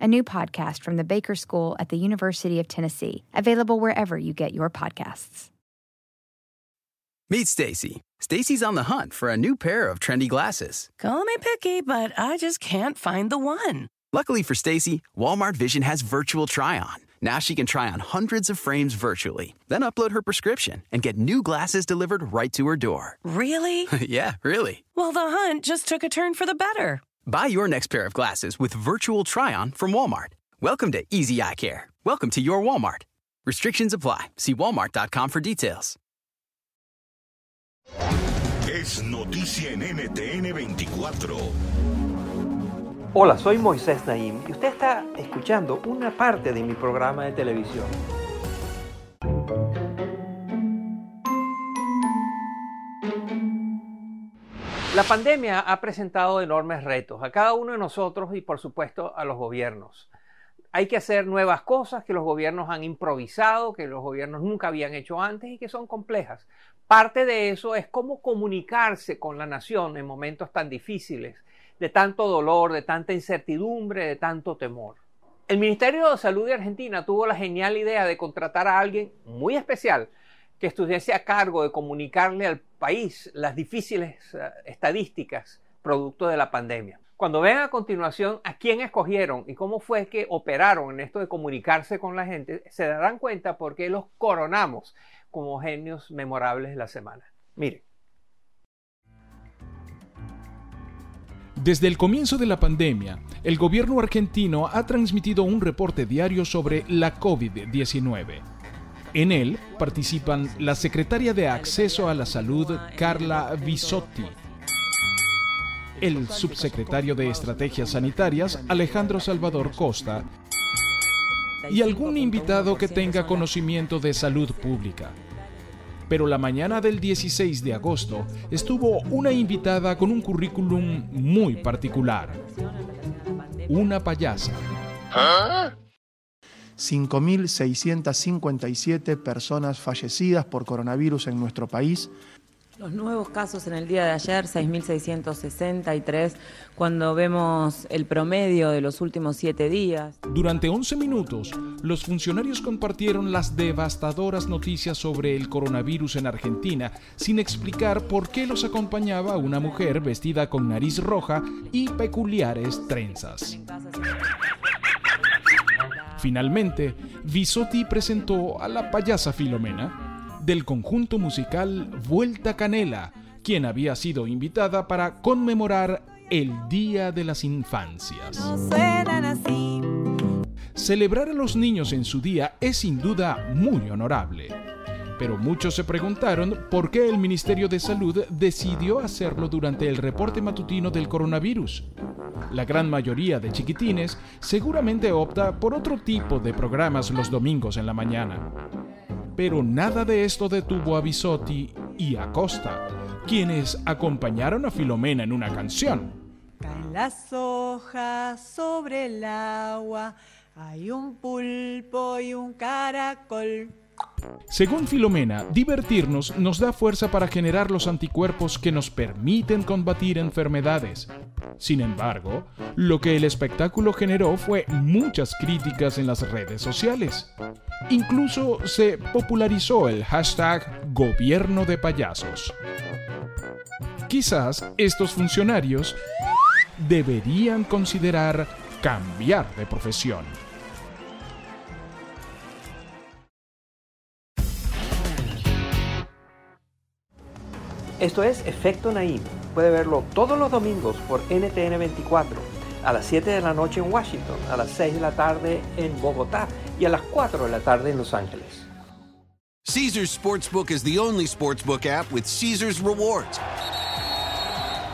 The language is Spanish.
a new podcast from the Baker School at the University of Tennessee, available wherever you get your podcasts. Meet Stacy. Stacy's on the hunt for a new pair of trendy glasses. Call me picky, but I just can't find the one. Luckily for Stacy, Walmart Vision has virtual try-on. Now she can try on hundreds of frames virtually, then upload her prescription and get new glasses delivered right to her door. Really? yeah, really. Well, the hunt just took a turn for the better. Buy your next pair of glasses with virtual try-on from Walmart. Welcome to Easy Eye Care. Welcome to your Walmart. Restrictions apply. See walmart.com for details. Es noticia en NTN 24. Hola, soy Moisés Naim y usted está escuchando una parte de mi programa de televisión. La pandemia ha presentado enormes retos a cada uno de nosotros y por supuesto a los gobiernos. Hay que hacer nuevas cosas que los gobiernos han improvisado, que los gobiernos nunca habían hecho antes y que son complejas. Parte de eso es cómo comunicarse con la nación en momentos tan difíciles, de tanto dolor, de tanta incertidumbre, de tanto temor. El Ministerio de Salud de Argentina tuvo la genial idea de contratar a alguien muy especial que estuviese a cargo de comunicarle al país las difíciles eh, estadísticas producto de la pandemia. Cuando vean a continuación a quién escogieron y cómo fue que operaron en esto de comunicarse con la gente, se darán cuenta por qué los coronamos como genios memorables de la semana. Miren. Desde el comienzo de la pandemia, el gobierno argentino ha transmitido un reporte diario sobre la COVID-19 en él participan la secretaria de Acceso a la Salud, Carla Bisotti, el subsecretario de Estrategias Sanitarias, Alejandro Salvador Costa, y algún invitado que tenga conocimiento de salud pública. Pero la mañana del 16 de agosto estuvo una invitada con un currículum muy particular. Una payasa. ¿Ah? 5.657 personas fallecidas por coronavirus en nuestro país. Los nuevos casos en el día de ayer, 6.663, cuando vemos el promedio de los últimos siete días. Durante 11 minutos, los funcionarios compartieron las devastadoras noticias sobre el coronavirus en Argentina, sin explicar por qué los acompañaba una mujer vestida con nariz roja y peculiares trenzas. Finalmente, Visotti presentó a la payasa Filomena del conjunto musical Vuelta Canela, quien había sido invitada para conmemorar el Día de las Infancias. Celebrar a los niños en su día es sin duda muy honorable pero muchos se preguntaron por qué el Ministerio de Salud decidió hacerlo durante el reporte matutino del coronavirus. La gran mayoría de chiquitines seguramente opta por otro tipo de programas los domingos en la mañana. Pero nada de esto detuvo a Bisotti y a Costa, quienes acompañaron a Filomena en una canción. Caen las hojas sobre el agua, hay un pulpo y un caracol. Según Filomena, divertirnos nos da fuerza para generar los anticuerpos que nos permiten combatir enfermedades. Sin embargo, lo que el espectáculo generó fue muchas críticas en las redes sociales. Incluso se popularizó el hashtag gobierno de payasos. Quizás estos funcionarios deberían considerar cambiar de profesión. Esto es Efecto Naim. Puede verlo todos los domingos por NTN 24, a las 7 de la noche en Washington, a las 6 de la tarde en Bogotá y a las 4 de la tarde en Los Ángeles. Caesars Sportsbook is the only sportsbook app with Caesars rewards.